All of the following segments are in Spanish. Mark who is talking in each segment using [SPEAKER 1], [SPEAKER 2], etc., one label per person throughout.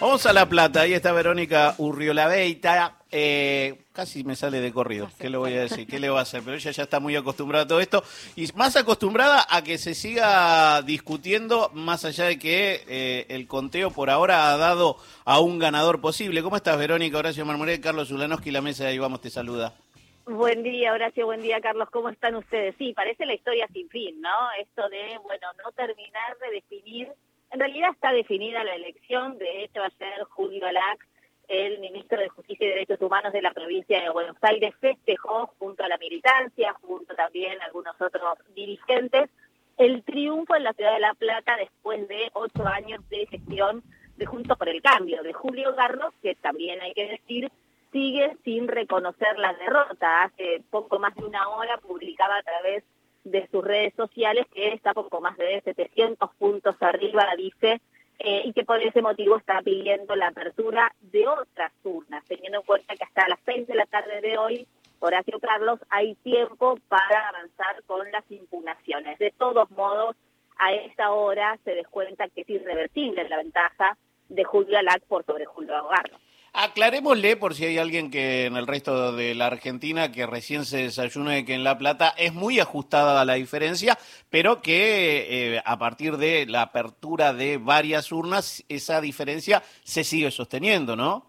[SPEAKER 1] Vamos a La Plata, ahí está Verónica Urriolaveita. Eh, casi me sale de corrido, ¿qué le voy a decir? ¿Qué le va a hacer? Pero ella ya está muy acostumbrada a todo esto y más acostumbrada a que se siga discutiendo, más allá de que eh, el conteo por ahora ha dado a un ganador posible. ¿Cómo estás, Verónica? Horacio Marmoré, Carlos Ulanowski, la mesa de ahí vamos, te saluda.
[SPEAKER 2] Buen día, Horacio, buen día, Carlos. ¿Cómo están ustedes? Sí, parece la historia sin fin, ¿no? Esto de, bueno, no terminar de definir. En realidad está definida la elección. De hecho, ayer Julio Alac, el ministro de Justicia y Derechos Humanos de la provincia de Buenos Aires, festejó junto a la militancia, junto también a algunos otros dirigentes, el triunfo en la ciudad de La Plata después de ocho años de gestión de Juntos por el Cambio, de Julio Garros, que también hay que decir sigue sin reconocer la derrota. Hace poco más de una hora publicaba a través sus redes sociales que está poco más de 700 puntos arriba, dice, eh, y que por ese motivo está pidiendo la apertura de otras urnas, teniendo en cuenta que hasta las 6 de la tarde de hoy, Horacio Carlos, hay tiempo para avanzar con las impugnaciones. De todos modos, a esta hora se descuenta que es irreversible la ventaja de Julio Alac por sobre Julio Agarro.
[SPEAKER 1] Aclarémosle por si hay alguien que en el resto de la Argentina que recién se desayuna de que en La Plata es muy ajustada la diferencia, pero que eh, a partir de la apertura de varias urnas esa diferencia se sigue sosteniendo, ¿no?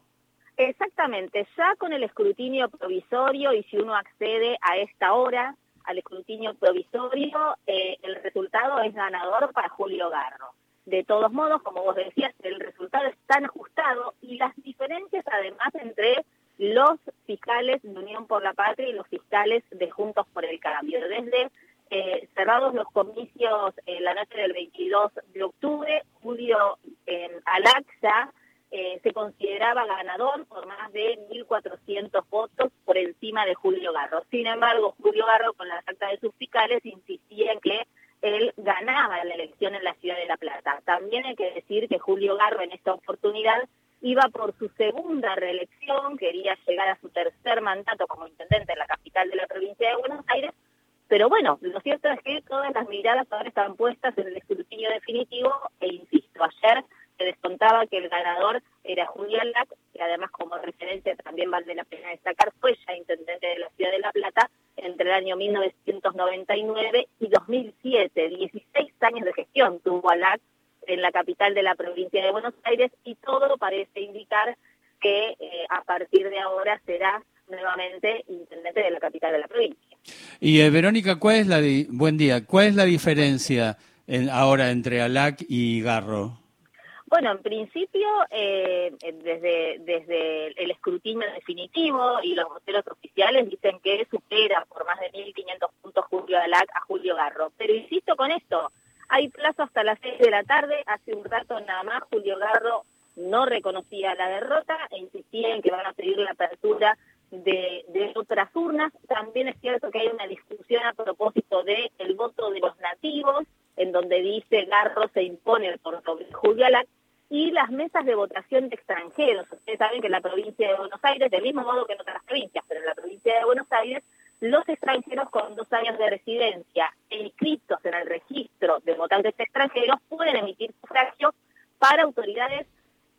[SPEAKER 2] Exactamente, ya con el escrutinio provisorio y si uno accede a esta hora al escrutinio provisorio, eh, el resultado es ganador para Julio Garro. De todos modos, como vos decías, el resultado es tan ajustado y las diferencias además entre los fiscales de Unión por la Patria y los fiscales de Juntos por el Cambio. Desde eh, cerrados los comicios en la noche del 22 de octubre, Julio Alaxa eh, se consideraba ganador por más de 1.400 votos por encima de Julio Garro. Sin embargo, Julio Garro, con las actas de sus fiscales, insistía en que él ganaba la elección en la ciudad de La Plata. También hay que decir que Julio Garro en esta oportunidad iba por su segunda reelección, quería llegar a su tercer mandato como intendente en la capital de la provincia de Buenos Aires, pero bueno, lo cierto es que todas las miradas ahora están puestas en el escrutinio definitivo e insisto, ayer se descontaba que el ganador era Julián Lac, que además como referencia también vale la pena destacar, fue ya intendente de la ciudad de La Plata entre el año 1999 y 2007, 16 años de gestión tuvo Alac en la capital de la provincia de Buenos Aires y todo parece indicar que eh, a partir de ahora será nuevamente intendente de la capital de la provincia.
[SPEAKER 3] Y eh, Verónica, ¿cuál es la buen día? ¿Cuál es la diferencia en, ahora entre Alac y Garro?
[SPEAKER 2] Bueno, en principio, eh, desde, desde el escrutinio definitivo y los voceros oficiales dicen que supera por más de 1.500 a Julio Garro. Pero insisto con esto, hay plazo hasta las 6 de la tarde, hace un rato nada más Julio Garro no reconocía la derrota e insistía en que van a pedir la apertura de, otras urnas. También es cierto que hay una discusión a propósito del el voto de los nativos, en donde dice Garro se impone por Julio Alac, y las mesas de votación de extranjeros. Ustedes saben que en la provincia de Buenos Aires, del mismo modo que en otras provincias, pero en la provincia de Buenos Aires, los extranjeros con dos años de residencia e inscritos en el registro de votantes extranjeros pueden emitir sufragio para autoridades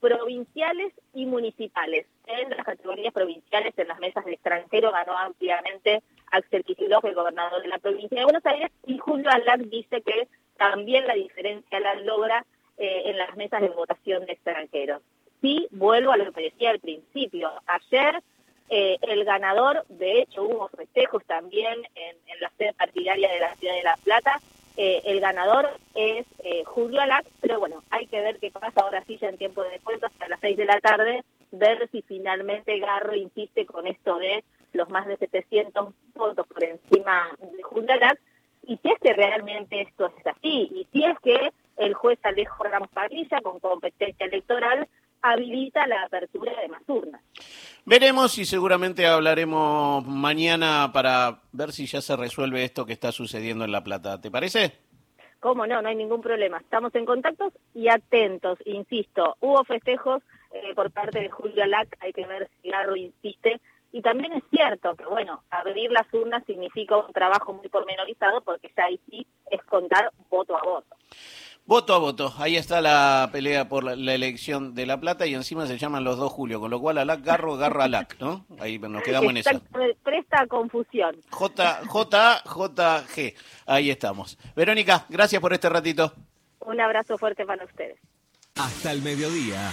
[SPEAKER 2] provinciales y municipales. En las categorías provinciales, en las mesas de extranjero, ganó ampliamente Axel Kicillof, el gobernador de la provincia de Buenos Aires, y Julio Alac dice que también la diferencia la logra eh, en las mesas de votación de extranjeros. Sí, vuelvo a lo que decía al principio. Ayer eh, el ganador, de hecho hubo festejos también en, la sede partidaria de la ciudad de La Plata, eh, el ganador es Julio Alac, pero bueno, hay que ver qué pasa ahora sí ya en tiempo de descuento hasta las 6 de la tarde, ver si finalmente Garro insiste con esto de los más de 700 votos por encima de Julio Alac, y si es que realmente esto es así, y si es que el juez Alejo Ramos Padilla, con competencia electoral, habilita la apertura de más urnas.
[SPEAKER 1] Veremos y seguramente hablaremos mañana para ver si ya se resuelve esto que está sucediendo en La Plata. ¿Te parece?
[SPEAKER 2] Cómo no, no hay ningún problema. Estamos en contacto y atentos, insisto. Hubo festejos eh, por parte de Julio Alac, hay que ver si Garro insiste. Y también es cierto que, bueno, abrir las urnas significa un trabajo muy pormenorizado porque ya ahí sí es contar voto a voto.
[SPEAKER 1] Voto a voto. Ahí está la pelea por la, la elección de La Plata y encima se llaman los dos Julio, con lo cual Alac Garro, Garro Alac, ¿no? Ahí nos quedamos en esa.
[SPEAKER 2] Exacto, Presta confusión.
[SPEAKER 1] J, J, J, G. Ahí estamos. Verónica, gracias por este ratito.
[SPEAKER 2] Un abrazo fuerte para ustedes.
[SPEAKER 4] Hasta el mediodía,